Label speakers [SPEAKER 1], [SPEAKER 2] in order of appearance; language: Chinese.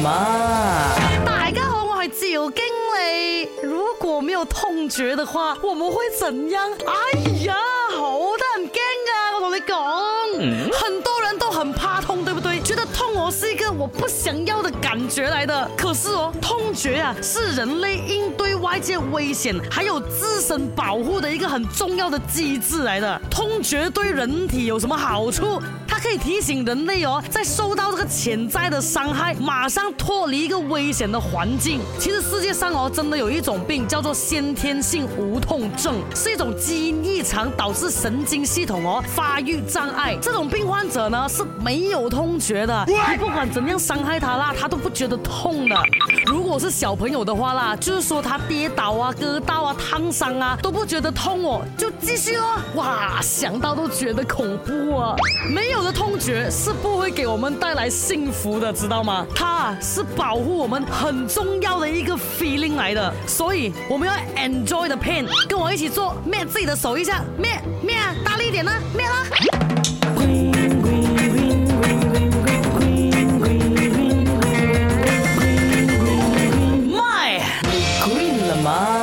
[SPEAKER 1] 妈，
[SPEAKER 2] 大家好，我系赵经理。如果没有痛觉的话，我们会怎样？哎呀，好多人惊啊。我同你讲，很多人都很怕痛，对不对？我不想要的感觉来的。可是哦，痛觉啊，是人类应对外界危险还有自身保护的一个很重要的机制来的。痛觉对人体有什么好处？它可以提醒人类哦，在受到这个潜在的伤害，马上脱离一个危险的环境。其实世界上哦，真的有一种病叫做先天性无痛症，是一种基因异常导致神经系统哦发育障碍。这种病患者呢是没有痛觉的，你不管怎样伤害他啦，他都不觉得痛的。如果是小朋友的话啦，就是说他跌倒啊、割到啊、烫伤啊都不觉得痛哦，就继续哦。哇，想到都觉得恐怖啊！没有的。痛觉是不会给我们带来幸福的，知道吗？它是保护我们很重要的一个 feeling 来的，所以我们要 enjoy the pain。跟我一起做，灭自己的手一下，灭灭啊，大力一点呢，搣啦。
[SPEAKER 1] my